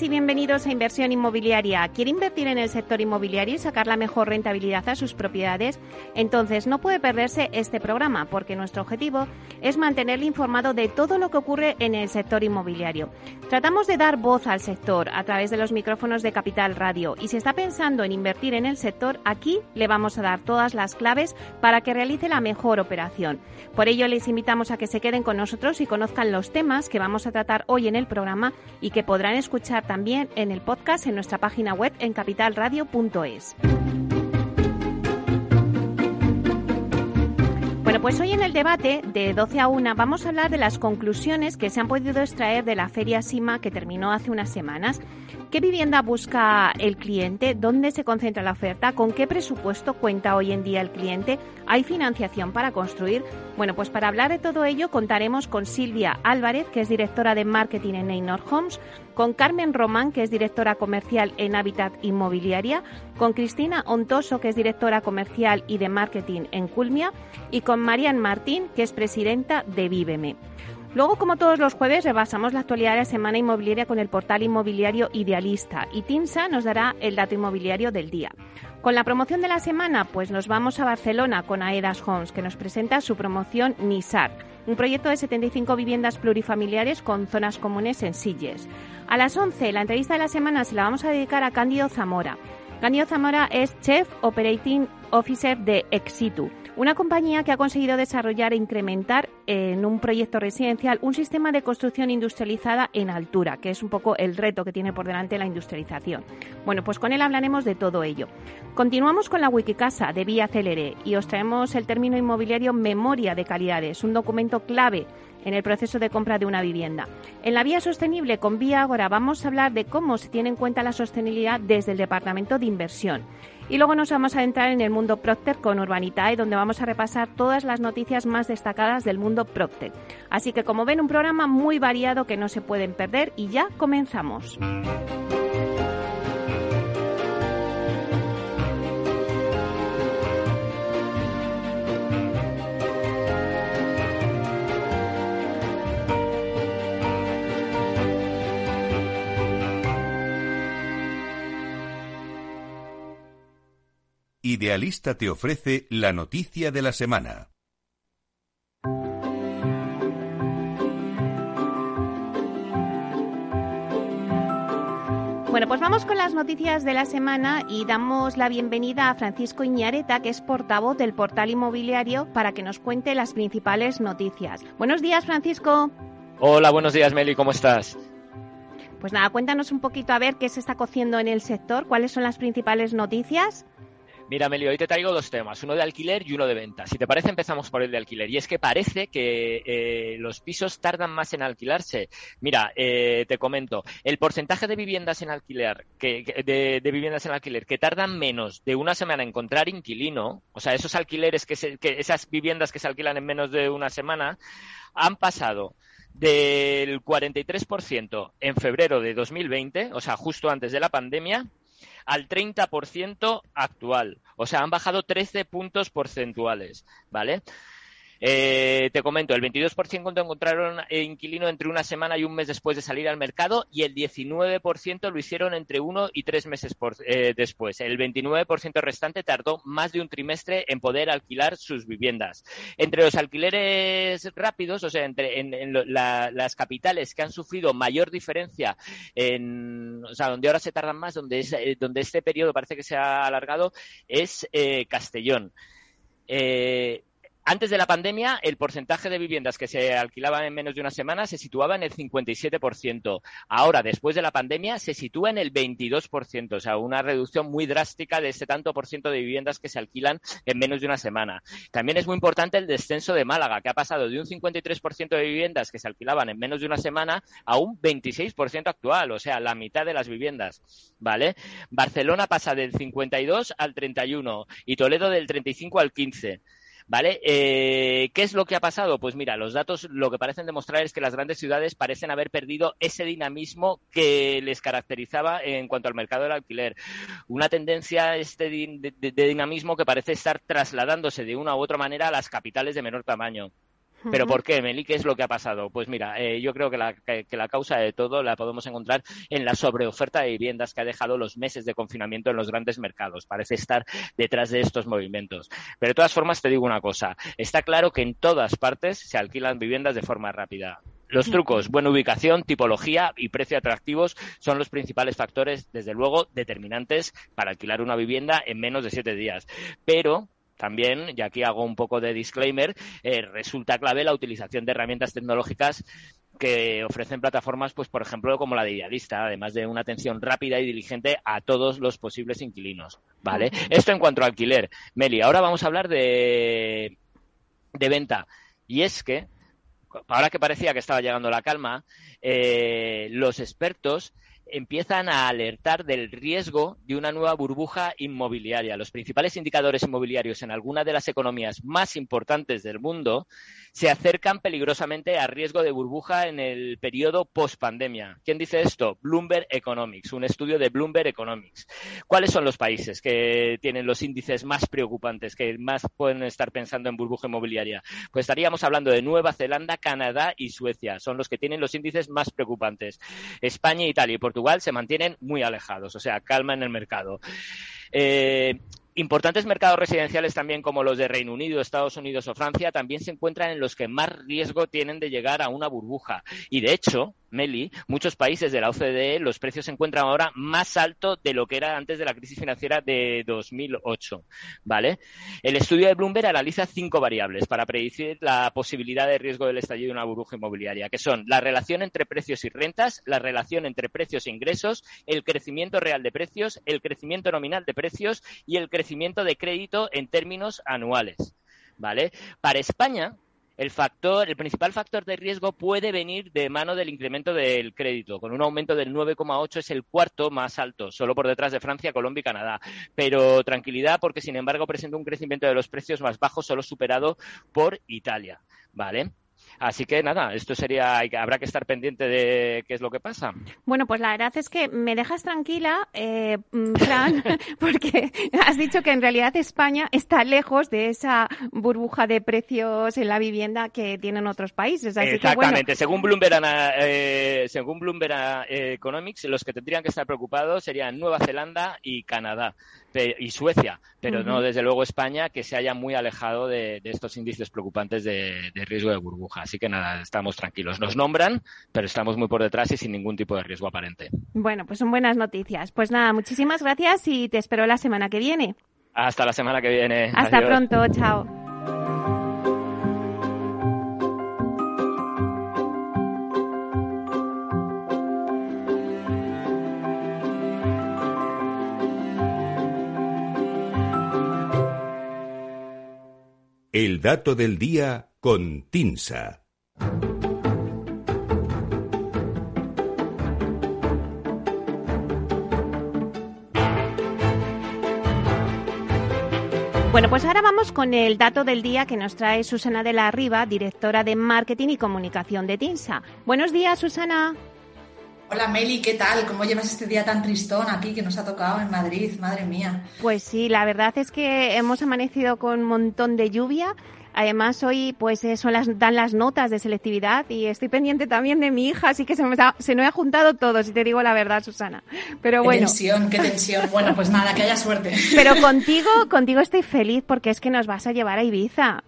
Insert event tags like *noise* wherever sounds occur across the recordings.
Y bienvenidos a Inversión Inmobiliaria. ¿Quiere invertir en el sector inmobiliario y sacar la mejor rentabilidad a sus propiedades? Entonces no puede perderse este programa porque nuestro objetivo es mantenerle informado de todo lo que ocurre en el sector inmobiliario. Tratamos de dar voz al sector a través de los micrófonos de Capital Radio y si está pensando en invertir en el sector, aquí le vamos a dar todas las claves para que realice la mejor operación. Por ello les invitamos a que se queden con nosotros y conozcan los temas que vamos a tratar hoy en el programa y que podrán escuchar también en el podcast en nuestra página web en capitalradio.es. Bueno, pues hoy en el debate de 12 a 1 vamos a hablar de las conclusiones que se han podido extraer de la Feria SIMA que terminó hace unas semanas. ¿Qué vivienda busca el cliente? ¿Dónde se concentra la oferta? ¿Con qué presupuesto cuenta hoy en día el cliente? ¿Hay financiación para construir? Bueno, pues para hablar de todo ello contaremos con Silvia Álvarez, que es directora de marketing en Neynor Homes, con Carmen Román, que es directora comercial en Habitat Inmobiliaria, con Cristina Ontoso, que es directora comercial y de marketing en Culmia, y con Marian Martín, que es presidenta de Víveme. Luego, como todos los jueves, rebasamos la actualidad de la semana inmobiliaria con el portal inmobiliario Idealista y Tinsa nos dará el dato inmobiliario del día. Con la promoción de la semana, pues nos vamos a Barcelona con Aedas Homes, que nos presenta su promoción Nisar, un proyecto de 75 viviendas plurifamiliares con zonas comunes en. A las 11, la entrevista de la semana se la vamos a dedicar a Cándido Zamora. Cándido Zamora es Chef Operating Officer de Exitu una compañía que ha conseguido desarrollar e incrementar en un proyecto residencial un sistema de construcción industrializada en altura, que es un poco el reto que tiene por delante la industrialización. Bueno, pues con él hablaremos de todo ello. Continuamos con la Wikicasa de Vía Celere y os traemos el término inmobiliario memoria de calidades, un documento clave en el proceso de compra de una vivienda. En la vía sostenible con Vía Agora vamos a hablar de cómo se tiene en cuenta la sostenibilidad desde el Departamento de Inversión. Y luego nos vamos a adentrar en el mundo Procter con Urbanitae, donde vamos a repasar todas las noticias más destacadas del mundo Procter. Así que como ven, un programa muy variado que no se pueden perder y ya comenzamos. Idealista te ofrece la noticia de la semana. Bueno, pues vamos con las noticias de la semana y damos la bienvenida a Francisco Iñareta, que es portavoz del portal inmobiliario, para que nos cuente las principales noticias. Buenos días, Francisco. Hola, buenos días, Meli, ¿cómo estás? Pues nada, cuéntanos un poquito a ver qué se está cociendo en el sector, cuáles son las principales noticias. Mira, Melio, hoy te traigo dos temas, uno de alquiler y uno de venta. Si te parece, empezamos por el de alquiler. Y es que parece que eh, los pisos tardan más en alquilarse. Mira, eh, te comento, el porcentaje de viviendas en alquiler, que, de, viviendas en alquiler que tardan menos de una semana en encontrar inquilino, o sea, esos alquileres que, que esas viviendas que se alquilan en menos de una semana, han pasado del 43% en febrero de 2020, o sea, justo antes de la pandemia, al 30% actual. O sea, han bajado 13 puntos porcentuales, ¿vale? Eh, te comento, el 22% encontraron inquilino entre una semana y un mes después de salir al mercado y el 19% lo hicieron entre uno y tres meses eh, después. El 29% restante tardó más de un trimestre en poder alquilar sus viviendas. Entre los alquileres rápidos, o sea, entre en, las capitales que han sufrido mayor diferencia, en, o sea, donde ahora se tardan más, donde, eh, donde este periodo parece que se ha alargado, es Castellón. Eh, antes de la pandemia, el porcentaje de viviendas que se alquilaban en menos de una semana se situaba en el 57%. Ahora, después de la pandemia, se sitúa en el 22%, o sea, una reducción muy drástica de ese tanto por ciento de viviendas que se alquilan en menos de una semana. También es muy importante el descenso de Málaga, que ha pasado de un 53% de viviendas que se alquilaban en menos de una semana a un 26% actual, o sea, la mitad de las viviendas, ¿vale? Barcelona pasa del 52 al 31 y Toledo del 35 al 15. ¿Vale? Eh, ¿Qué es lo que ha pasado? Pues mira, los datos lo que parecen demostrar es que las grandes ciudades parecen haber perdido ese dinamismo que les caracterizaba en cuanto al mercado del alquiler. Una tendencia este de, de dinamismo que parece estar trasladándose de una u otra manera a las capitales de menor tamaño. ¿Pero por qué, Meli? ¿Qué es lo que ha pasado? Pues mira, eh, yo creo que la, que, la, causa de todo la podemos encontrar en la sobreoferta de viviendas que ha dejado los meses de confinamiento en los grandes mercados. Parece estar detrás de estos movimientos. Pero de todas formas, te digo una cosa. Está claro que en todas partes se alquilan viviendas de forma rápida. Los trucos, buena ubicación, tipología y precio atractivos son los principales factores, desde luego, determinantes para alquilar una vivienda en menos de siete días. Pero también, y aquí hago un poco de disclaimer, eh, resulta clave la utilización de herramientas tecnológicas que ofrecen plataformas, pues por ejemplo, como la de Idealista, además de una atención rápida y diligente a todos los posibles inquilinos, ¿vale? Esto en cuanto a alquiler. Meli, ahora vamos a hablar de, de venta. Y es que, ahora que parecía que estaba llegando la calma, eh, los expertos empiezan a alertar del riesgo de una nueva burbuja inmobiliaria. Los principales indicadores inmobiliarios en alguna de las economías más importantes del mundo se acercan peligrosamente a riesgo de burbuja en el periodo post-pandemia. ¿Quién dice esto? Bloomberg Economics, un estudio de Bloomberg Economics. ¿Cuáles son los países que tienen los índices más preocupantes, que más pueden estar pensando en burbuja inmobiliaria? Pues estaríamos hablando de Nueva Zelanda, Canadá y Suecia. Son los que tienen los índices más preocupantes. España, Italia y Portugal se mantienen muy alejados, o sea, calma en el mercado. Eh, Importantes mercados residenciales también como los de Reino Unido, Estados Unidos o Francia también se encuentran en los que más riesgo tienen de llegar a una burbuja. Y de hecho, Meli, muchos países de la OCDE los precios se encuentran ahora más alto de lo que era antes de la crisis financiera de 2008, ¿vale? El estudio de Bloomberg analiza cinco variables para predecir la posibilidad de riesgo del estallido de una burbuja inmobiliaria, que son la relación entre precios y rentas, la relación entre precios e ingresos, el crecimiento real de precios, el crecimiento nominal de precios y el crecimiento de crédito en términos anuales, ¿vale? Para España, el factor, el principal factor de riesgo puede venir de mano del incremento del crédito, con un aumento del 9,8 es el cuarto más alto, solo por detrás de Francia, Colombia y Canadá. Pero tranquilidad, porque sin embargo presenta un crecimiento de los precios más bajos, solo superado por Italia. ¿Vale? Así que nada, esto sería, habrá que estar pendiente de qué es lo que pasa. Bueno, pues la verdad es que me dejas tranquila, eh, mm, Fran, *laughs* porque has dicho que en realidad España está lejos de esa burbuja de precios en la vivienda que tienen otros países. Exactamente. Según Bloomberg, eh, según Bloomberg eh, Economics, los que tendrían que estar preocupados serían Nueva Zelanda y Canadá y Suecia, pero no desde luego España, que se haya muy alejado de, estos índices preocupantes de, de, riesgo de burbuja. Así que nada, estamos tranquilos. Nos nombran, pero estamos muy por detrás y sin ningún tipo de riesgo aparente. Bueno, pues son buenas noticias. Pues nada, muchísimas gracias y te espero la semana que viene. Hasta la semana que viene. Hasta pronto, chao. El dato del día con Tinsa. Bueno, pues ahora vamos con el dato del día que nos trae Susana de la Riva, directora de Marketing y Comunicación de TINSA. Buenos días, Susana. Hola Meli, ¿qué tal? ¿Cómo llevas este día tan tristón aquí que nos ha tocado en Madrid? Madre mía. Pues sí, la verdad es que hemos amanecido con un montón de lluvia. Además, hoy pues eso las, dan las notas de selectividad y estoy pendiente también de mi hija, así que se me, se me ha juntado todo, si te digo la verdad, Susana. Pero bueno. Qué tensión, qué tensión. Bueno, pues nada, que haya suerte. Pero contigo, contigo estoy feliz porque es que nos vas a llevar a Ibiza.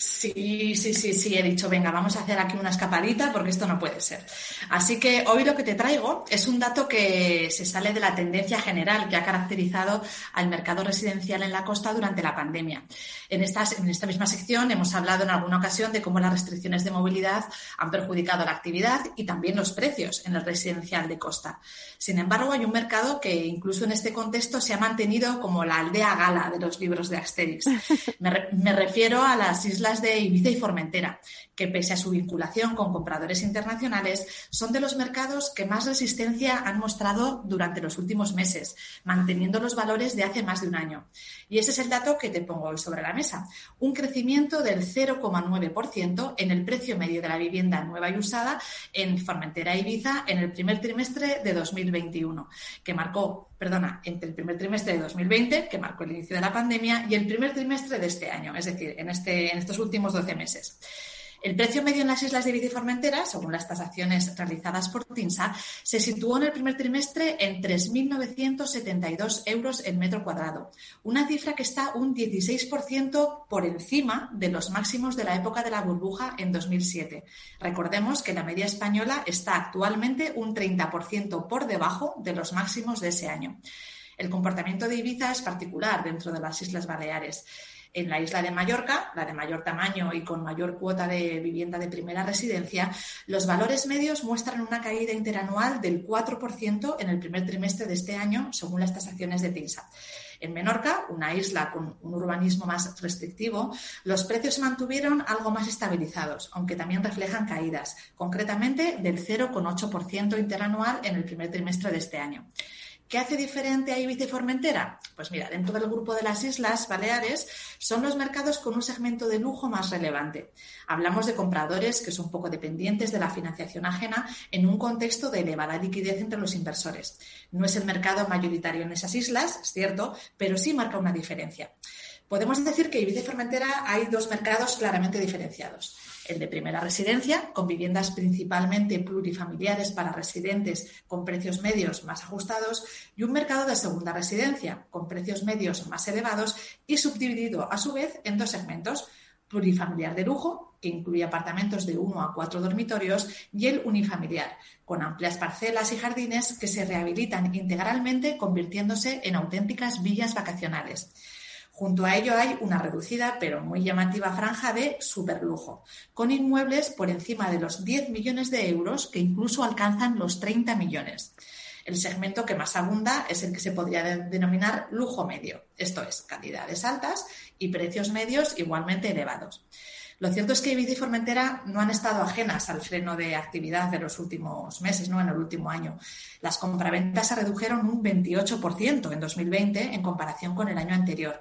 Sí, sí, sí, sí, he dicho, venga, vamos a hacer aquí una escapadita porque esto no puede ser. Así que hoy lo que te traigo es un dato que se sale de la tendencia general que ha caracterizado al mercado residencial en la costa durante la pandemia. En, en esta misma sección hemos hablado en alguna ocasión de cómo las restricciones de movilidad han perjudicado la actividad y también los precios en el residencial de costa. Sin embargo, hay un mercado que incluso en este contexto se ha mantenido como la aldea gala de los libros de Asterix. *laughs* Me, me refiero a las islas de Ibiza y Formentera, que pese a su vinculación con compradores internacionales, son de los mercados que más resistencia han mostrado durante los últimos meses, manteniendo los valores de hace más de un año. Y ese es el dato que te pongo hoy sobre la mesa. Un crecimiento del 0,9% en el precio medio de la vivienda nueva y usada en Formentera e Ibiza en el primer trimestre de 2021, que marcó, perdona, entre el primer trimestre de 2020, que marcó el inicio de la pandemia, y el primer trimestre de este año, es decir, en, este, en estos últimos 12 meses. El precio medio en las islas de Ibiza y Formentera, según las tasaciones realizadas por TINSA, se situó en el primer trimestre en 3.972 euros el metro cuadrado, una cifra que está un 16% por encima de los máximos de la época de la burbuja en 2007. Recordemos que la media española está actualmente un 30% por debajo de los máximos de ese año. El comportamiento de Ibiza es particular dentro de las Islas Baleares. En la isla de Mallorca, la de mayor tamaño y con mayor cuota de vivienda de primera residencia, los valores medios muestran una caída interanual del 4% en el primer trimestre de este año, según las tasaciones de TINSA. En Menorca, una isla con un urbanismo más restrictivo, los precios se mantuvieron algo más estabilizados, aunque también reflejan caídas, concretamente del 0,8% interanual en el primer trimestre de este año. ¿Qué hace diferente a Ibiza y Formentera? Pues mira, dentro del grupo de las Islas Baleares son los mercados con un segmento de lujo más relevante. Hablamos de compradores que son poco dependientes de la financiación ajena en un contexto de elevada liquidez entre los inversores. No es el mercado mayoritario en esas islas, es cierto, pero sí marca una diferencia. Podemos decir que Ibiza y Formentera hay dos mercados claramente diferenciados el de primera residencia, con viviendas principalmente plurifamiliares para residentes con precios medios más ajustados, y un mercado de segunda residencia, con precios medios más elevados y subdividido a su vez en dos segmentos, plurifamiliar de lujo, que incluye apartamentos de uno a cuatro dormitorios, y el unifamiliar, con amplias parcelas y jardines que se rehabilitan integralmente convirtiéndose en auténticas villas vacacionales. Junto a ello hay una reducida pero muy llamativa franja de superlujo, con inmuebles por encima de los 10 millones de euros que incluso alcanzan los 30 millones. El segmento que más abunda es el que se podría denominar lujo medio, esto es, cantidades altas y precios medios igualmente elevados. Lo cierto es que Ibiza y Formentera no han estado ajenas al freno de actividad de los últimos meses, ¿no? en el último año. Las compraventas se redujeron un 28% en 2020 en comparación con el año anterior,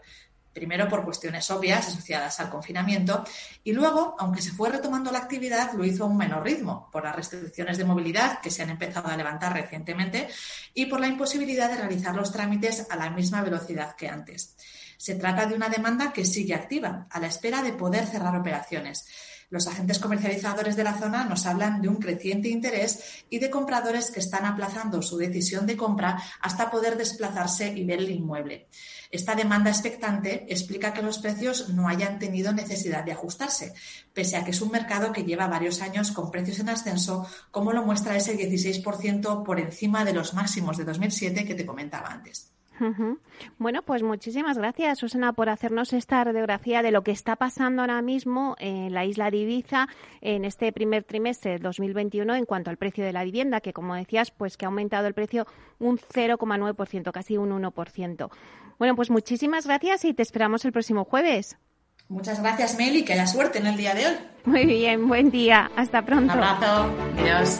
primero por cuestiones obvias asociadas al confinamiento y luego, aunque se fue retomando la actividad, lo hizo a un menor ritmo por las restricciones de movilidad que se han empezado a levantar recientemente y por la imposibilidad de realizar los trámites a la misma velocidad que antes. Se trata de una demanda que sigue activa, a la espera de poder cerrar operaciones. Los agentes comercializadores de la zona nos hablan de un creciente interés y de compradores que están aplazando su decisión de compra hasta poder desplazarse y ver el inmueble. Esta demanda expectante explica que los precios no hayan tenido necesidad de ajustarse, pese a que es un mercado que lleva varios años con precios en ascenso, como lo muestra ese 16% por encima de los máximos de 2007 que te comentaba antes. Bueno, pues muchísimas gracias, Susana, por hacernos esta radiografía de lo que está pasando ahora mismo en la isla de Ibiza en este primer trimestre de 2021 en cuanto al precio de la vivienda, que como decías, pues que ha aumentado el precio un 0,9%, casi un 1%. Bueno, pues muchísimas gracias y te esperamos el próximo jueves. Muchas gracias, Meli, que haya suerte en el día de hoy. Muy bien, buen día. Hasta pronto. Un abrazo. Adiós.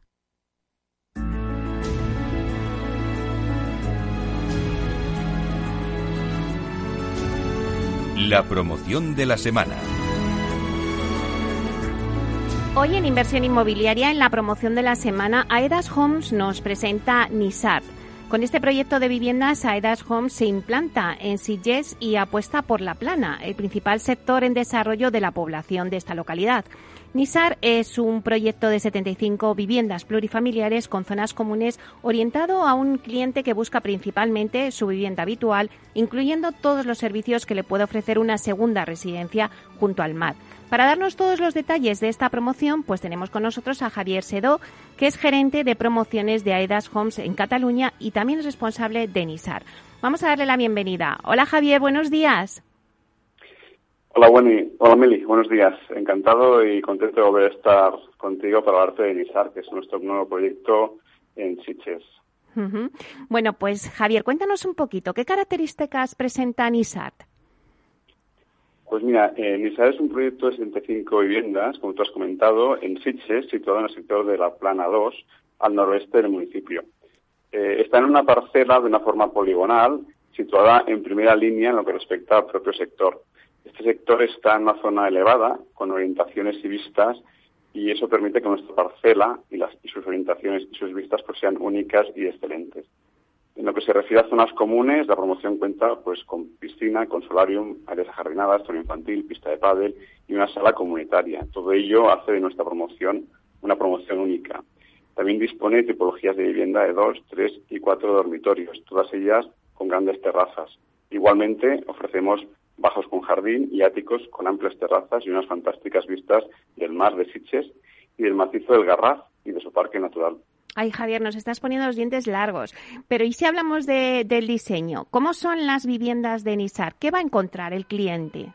La promoción de la semana. Hoy en Inversión Inmobiliaria, en la promoción de la semana, Aedas Homes nos presenta NISAP. Con este proyecto de viviendas, Aedas Homes se implanta en Sitges y apuesta por la plana, el principal sector en desarrollo de la población de esta localidad. NISAR es un proyecto de 75 viviendas plurifamiliares con zonas comunes orientado a un cliente que busca principalmente su vivienda habitual, incluyendo todos los servicios que le puede ofrecer una segunda residencia junto al mar. Para darnos todos los detalles de esta promoción, pues tenemos con nosotros a Javier Sedó, que es gerente de promociones de Aedas Homes en Cataluña y también es responsable de NISAR. Vamos a darle la bienvenida. Hola Javier, buenos días. Hola, Hola, Meli. Buenos días. Encantado y contento de volver a estar contigo para hablarte de NISAR, que es nuestro nuevo proyecto en Siches. Bueno, pues Javier, cuéntanos un poquito, ¿qué características presenta NISAR? Pues mira, eh, NISAR es un proyecto de 75 viviendas, como tú has comentado, en Sitges, situado en el sector de la Plana 2, al noroeste del municipio. Eh, está en una parcela de una forma poligonal, situada en primera línea en lo que respecta al propio sector. Este sector está en una zona elevada, con orientaciones y vistas, y eso permite que nuestra parcela y, las, y sus orientaciones y sus vistas pues, sean únicas y excelentes. En lo que se refiere a zonas comunes, la promoción cuenta pues con piscina, con solarium, áreas ajardinadas, zona infantil, pista de pádel y una sala comunitaria. Todo ello hace de nuestra promoción una promoción única. También dispone de tipologías de vivienda de dos, tres y cuatro dormitorios, todas ellas con grandes terrazas. Igualmente ofrecemos bajos con jardín y áticos con amplias terrazas y unas fantásticas vistas del mar de Sitges y del macizo del Garraf y de su parque natural. Ay, Javier, nos estás poniendo los dientes largos. Pero ¿y si hablamos de, del diseño? ¿Cómo son las viviendas de Nisar? ¿Qué va a encontrar el cliente?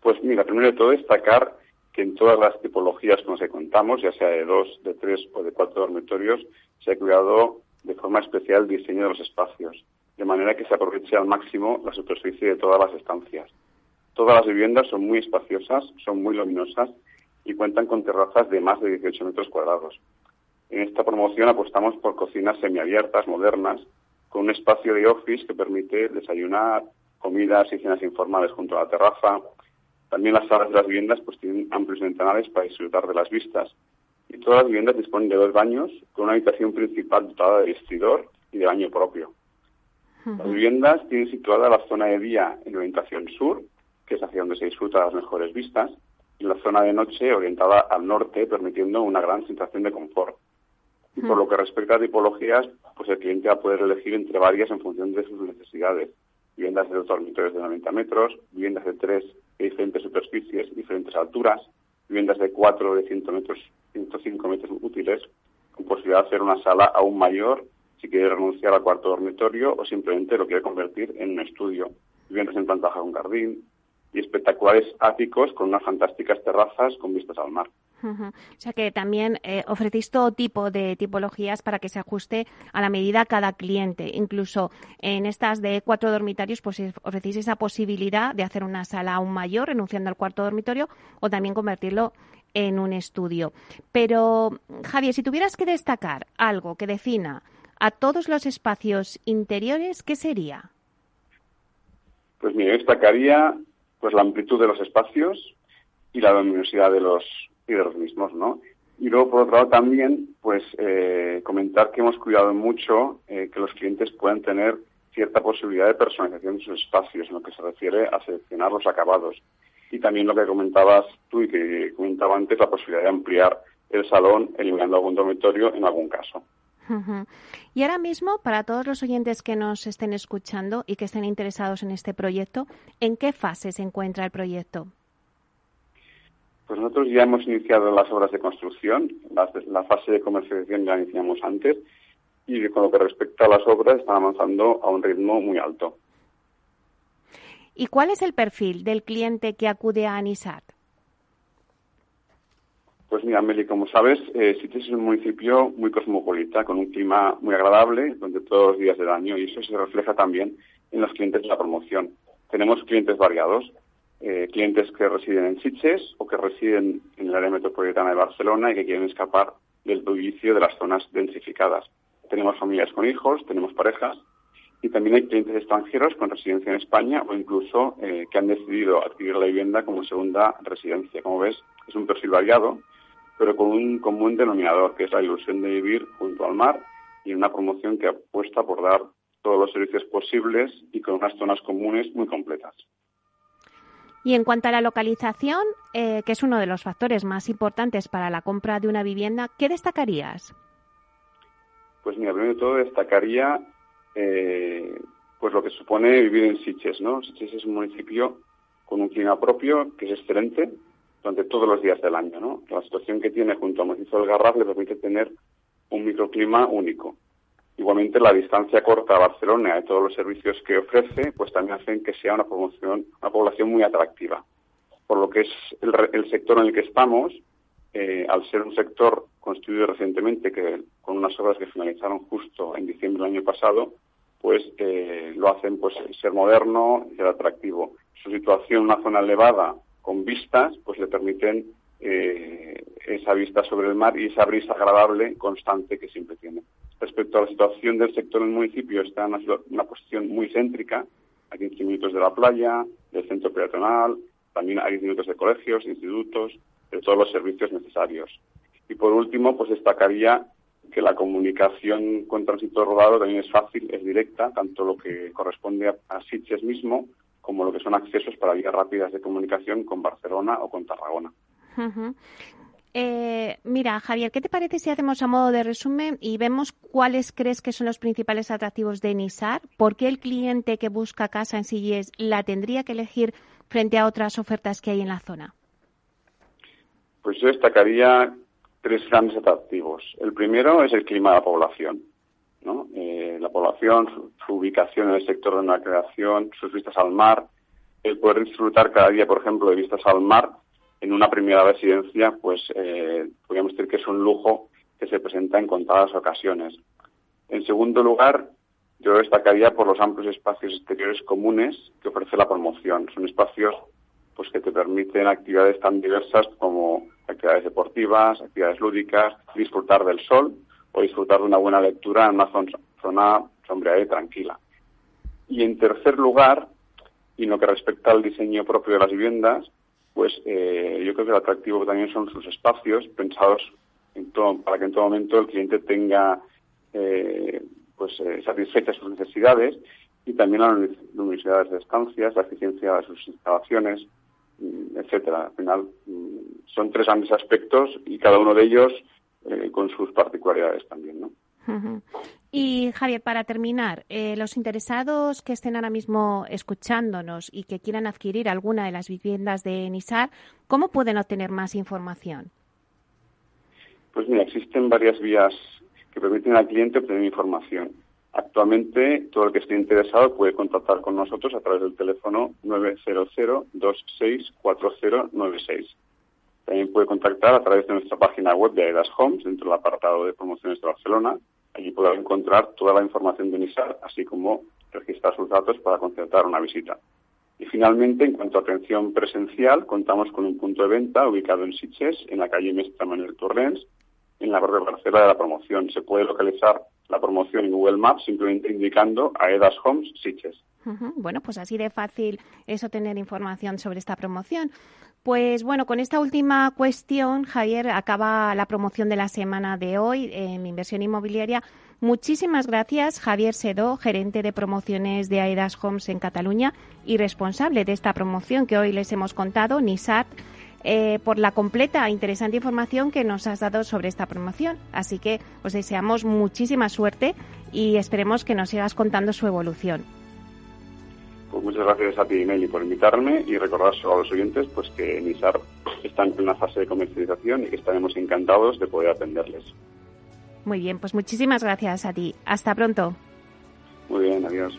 Pues mira, primero de todo destacar que en todas las tipologías que nos contamos, ya sea de dos, de tres o de cuatro dormitorios, se ha cuidado de forma especial el diseño de los espacios, de manera que se aproveche al máximo la superficie de todas las estancias. Todas las viviendas son muy espaciosas, son muy luminosas y cuentan con terrazas de más de 18 metros cuadrados. En esta promoción apostamos por cocinas semiabiertas, modernas, con un espacio de office que permite desayunar, comidas y cenas informales junto a la terraza. También las salas de las viviendas pues tienen amplios ventanales para disfrutar de las vistas. Y todas las viviendas disponen de dos baños, con una habitación principal dotada de vestidor y de baño propio. Las viviendas tienen situada la zona de día en orientación sur, que es hacia donde se disfruta las mejores vistas, y la zona de noche orientada al norte, permitiendo una gran sensación de confort. Y por lo que respecta a tipologías, pues el cliente va a poder elegir entre varias en función de sus necesidades. Viviendas de dos dormitorios de 90 metros, viviendas de tres de diferentes superficies, diferentes alturas, viviendas de cuatro de 100 metros, 105 metros útiles, con posibilidad de hacer una sala aún mayor si quiere renunciar al cuarto dormitorio o simplemente lo quiere convertir en un estudio. Viviendas en planta baja un jardín y espectaculares áticos con unas fantásticas terrazas con vistas al mar. O sea que también eh, ofrecéis todo tipo de tipologías para que se ajuste a la medida cada cliente. Incluso en estas de cuatro dormitorios, pues ofrecéis esa posibilidad de hacer una sala aún mayor, renunciando al cuarto dormitorio, o también convertirlo en un estudio. Pero, Javier, si tuvieras que destacar algo que defina a todos los espacios interiores, ¿qué sería? Pues mira, destacaría pues la amplitud de los espacios y la luminosidad de los y de los mismos, ¿no? Y luego, por otro lado, también, pues, eh, comentar que hemos cuidado mucho eh, que los clientes puedan tener cierta posibilidad de personalización de sus espacios en lo que se refiere a seleccionar los acabados. Y también lo que comentabas tú y que comentaba antes, la posibilidad de ampliar el salón eliminando algún dormitorio en algún caso. Y ahora mismo, para todos los oyentes que nos estén escuchando y que estén interesados en este proyecto, ¿en qué fase se encuentra el proyecto? Pues nosotros ya hemos iniciado las obras de construcción, la, fase de comercialización ya iniciamos antes y con lo que respecta a las obras están avanzando a un ritmo muy alto. ¿Y cuál es el perfil del cliente que acude a Anisat? Pues mira, Meli, como sabes, eh, es un municipio muy cosmopolita, con un clima muy agradable durante todos los días del año y eso se refleja también en los clientes de la promoción. Tenemos clientes variados, eh, clientes que residen en Sitges o que residen en el área metropolitana de Barcelona y que quieren escapar del bullicio de las zonas densificadas. Tenemos familias con hijos, tenemos parejas y también hay clientes extranjeros con residencia en España o incluso eh, que han decidido adquirir la vivienda como segunda residencia. Como ves, es un perfil variado, pero con un común denominador, que es la ilusión de vivir junto al mar y una promoción que apuesta por dar todos los servicios posibles y con unas zonas comunes muy completas. Y en cuanto a la localización, eh, que es uno de los factores más importantes para la compra de una vivienda, ¿qué destacarías? Pues mira, primero de todo destacaría eh, pues lo que supone vivir en Siches, ¿no? Siches es un municipio con un clima propio que es excelente durante todos los días del año, ¿no? La situación que tiene junto al municipio del Garraf le permite tener un microclima único. Igualmente, la distancia corta a Barcelona y todos los servicios que ofrece, pues también hacen que sea una, promoción, una población muy atractiva. Por lo que es el, sector en el que estamos, eh, al ser un sector construido recientemente, que con unas obras que finalizaron justo en diciembre del año pasado, pues eh, lo hacen pues ser moderno y ser atractivo. Su situación en una zona elevada con vistas, pues le permiten eh, esa vista sobre el mar y esa brisa agradable constante que siempre tiene. Respecto a la situación del sector en el municipio, está en una, posición muy céntrica, a 15 minutos de la playa, del centro peatonal, también a 10 minutos de colegios, institutos, de todos los servicios necesarios. Y por último, pues destacaría que la comunicación con tránsito rodado también es fácil, es directa, tanto lo que corresponde a, a Sitges mismo como lo que son accesos para vías rápidas de comunicación con Barcelona o con Tarragona. Eh, mira, Javier, ¿qué te parece si hacemos a modo de resumen y vemos cuáles crees que son los principales atractivos de Nisar? ¿Por qué el cliente que busca casa en Silles la tendría que elegir frente a otras ofertas que hay en la zona? Pues yo destacaría tres grandes atractivos. El primero es el clima de la población. ¿no? Eh, la población, su, ubicación en el sector de la creación, sus vistas al mar, el poder disfrutar cada día, por ejemplo, de vistas al mar en una primera residencia, pues eh, podríamos decir que es un lujo que se presenta en contadas ocasiones. En segundo lugar, yo destacaría por los amplios espacios exteriores comunes que ofrece la promoción. Son espacios pues que te permiten actividades tan diversas como actividades deportivas, actividades lúdicas, disfrutar del sol o disfrutar de una buena lectura en una zona sombreada y tranquila. Y en tercer lugar, y en lo que respecta al diseño propio de las viviendas, pues eh, yo creo que el atractivo también son sus espacios pensados en todo, para que en todo momento el cliente tenga eh, pues eh, satisfechas sus necesidades y también las luminosidades de estancias, la eficiencia de sus instalaciones, etcétera. Al final mm, son tres grandes aspectos y cada uno de ellos con sus particularidades también, ¿no? Y Javier, para terminar, eh, los interesados que estén ahora mismo escuchándonos y que quieran adquirir alguna de las viviendas de Nisar, ¿cómo pueden obtener más información? Pues mira, existen varias vías que permiten al cliente obtener información. Actualmente, todo el que esté interesado puede contactar con nosotros a través del teléfono 900-264096. También puede contactar a través de nuestra página web de Aedas Homes, dentro del apartado de promociones de Barcelona, Allí podrá encontrar toda la información de NISAR, así como registrar sus datos para concertar una visita. Y finalmente, en cuanto a atención presencial, contamos con un punto de venta ubicado en Sitges, en la calle Mestre Manuel Torrens, en la barrio parcela de la promoción. Se puede localizar la promoción en Google Maps simplemente indicando a Edas Homes Sitges. Bueno, pues así de fácil es obtener información sobre esta promoción. Pues bueno, con esta última cuestión, Javier, acaba la promoción de la semana de hoy en inversión inmobiliaria. Muchísimas gracias, Javier Sedó, gerente de promociones de Aedas Homes en Cataluña y responsable de esta promoción que hoy les hemos contado, NISAT, eh, por la completa e interesante información que nos has dado sobre esta promoción. Así que os deseamos muchísima suerte y esperemos que nos sigas contando su evolución. Pues muchas gracias a ti, Meli, por invitarme y recordar a los oyentes pues que NISAR está en plena fase de comercialización y que estaremos encantados de poder atenderles. Muy bien, pues muchísimas gracias a ti. Hasta pronto. Muy bien, adiós.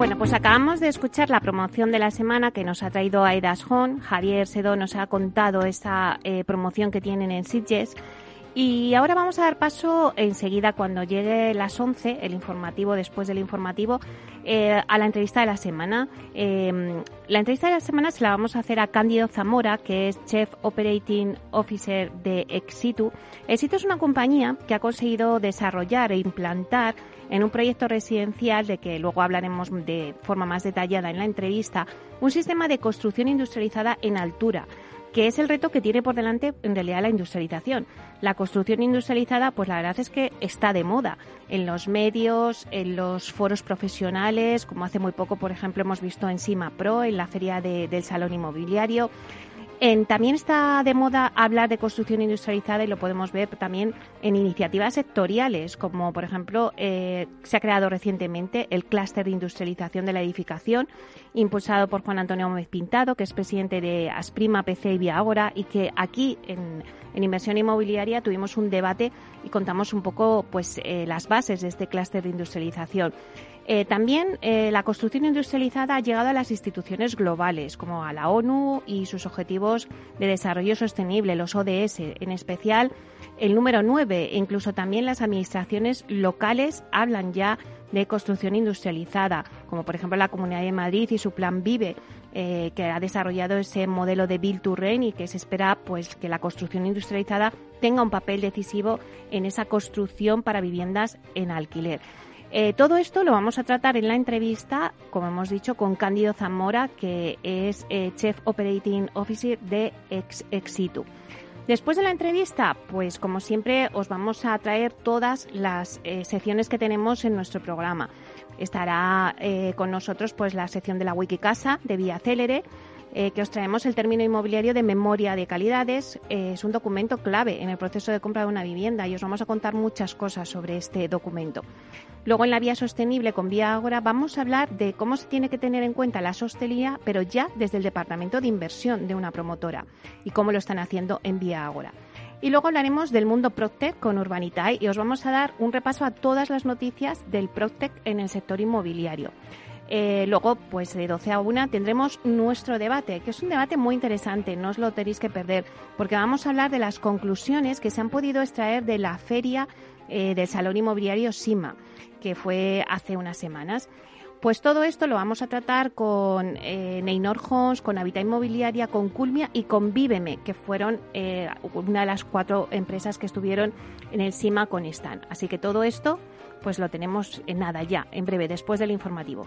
Bueno, pues acabamos de escuchar la promoción de la semana que nos ha traído Aidas Hon. Javier Sedó nos ha contado esta eh, promoción que tienen en Sitges. Y ahora vamos a dar paso enseguida, cuando llegue las 11, el informativo, después del informativo, eh, a la entrevista de la semana. Em, la entrevista de la semana se la vamos a hacer a Cándido Zamora, que es Chef Operating Officer de Exitu. Exitu es una compañía que ha conseguido desarrollar e implantar en un proyecto residencial, de que luego hablaremos de forma más detallada en la entrevista, un sistema de construcción industrializada en altura que es el reto que tiene por delante en realidad la industrialización. La construcción industrializada, pues la verdad es que está de moda en los medios, en los foros profesionales, como hace muy poco, por ejemplo, hemos visto en Sima Pro, en la feria del Salón Inmobiliario también está de moda hablar de construcción industrializada y lo podemos ver también en iniciativas sectoriales, como por ejemplo eh, se ha creado recientemente el clúster de industrialización de la edificación, impulsado por Juan Antonio Gómez Pintado, que es presidente de Asprima, PC y Viagora, y que aquí en, inversión inmobiliaria tuvimos un debate y contamos un poco pues eh, las bases de este clúster de industrialización. Eh, también eh, la construcción industrializada ha llegado a las instituciones globales, como a la ONU y sus objetivos de desarrollo sostenible, los ODS, en especial el número 9. E incluso también las administraciones locales hablan ya de construcción industrializada, como por ejemplo la Comunidad de Madrid y su plan Vive, eh, que ha desarrollado ese modelo de Build to Rent y que se espera pues que la construcción industrializada tenga un papel decisivo en esa construcción para viviendas en alquiler. Eh, todo esto lo vamos a tratar en la entrevista, como hemos dicho, con Cándido Zamora, que es eh, Chef Operating Officer de Ex Exitu. Después de la entrevista, pues como siempre os vamos a traer todas las eh, secciones que tenemos en nuestro programa. Estará con nosotros pues la sección de la Wikicasa de Vía Célere, eh, que os traemos el término inmobiliario de memoria de calidades. Eh, es un documento clave en el proceso de compra de una vivienda y os vamos a contar muchas cosas sobre este documento. Luego en la vía sostenible con Vía Agora vamos a hablar de cómo se tiene que tener en cuenta la sostenibilidad, pero ya desde el departamento de inversión de una promotora y cómo lo están haciendo en Vía Agora. Y luego hablaremos del mundo Proctec con Urbanitae y os vamos a dar un repaso a todas las noticias del Proctec en el sector inmobiliario. Eh, luego, pues de 12 a 1 tendremos nuestro debate, que es un debate muy interesante, no os lo tenéis que perder, porque vamos a hablar de las conclusiones que se han podido extraer de la feria eh, del Salón Inmobiliario SIMA, que fue hace unas semanas. Pues todo esto lo vamos a tratar con eh, Neynor Homes, con Habita Inmobiliaria, con Culmia y con Víveme, que fueron eh, una de las cuatro empresas que estuvieron en el SIMA con Stan. Así que todo esto pues lo tenemos en nada ya, en breve, después del informativo.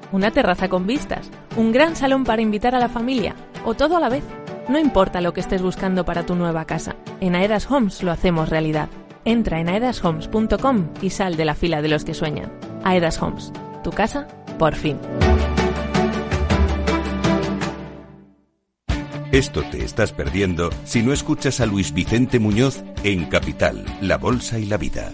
una terraza con vistas, un gran salón para invitar a la familia o todo a la vez. No importa lo que estés buscando para tu nueva casa, en Aedas Homes lo hacemos realidad. Entra en aedashomes.com y sal de la fila de los que sueñan. Aedas Homes, tu casa, por fin. Esto te estás perdiendo si no escuchas a Luis Vicente Muñoz en Capital, La Bolsa y la Vida.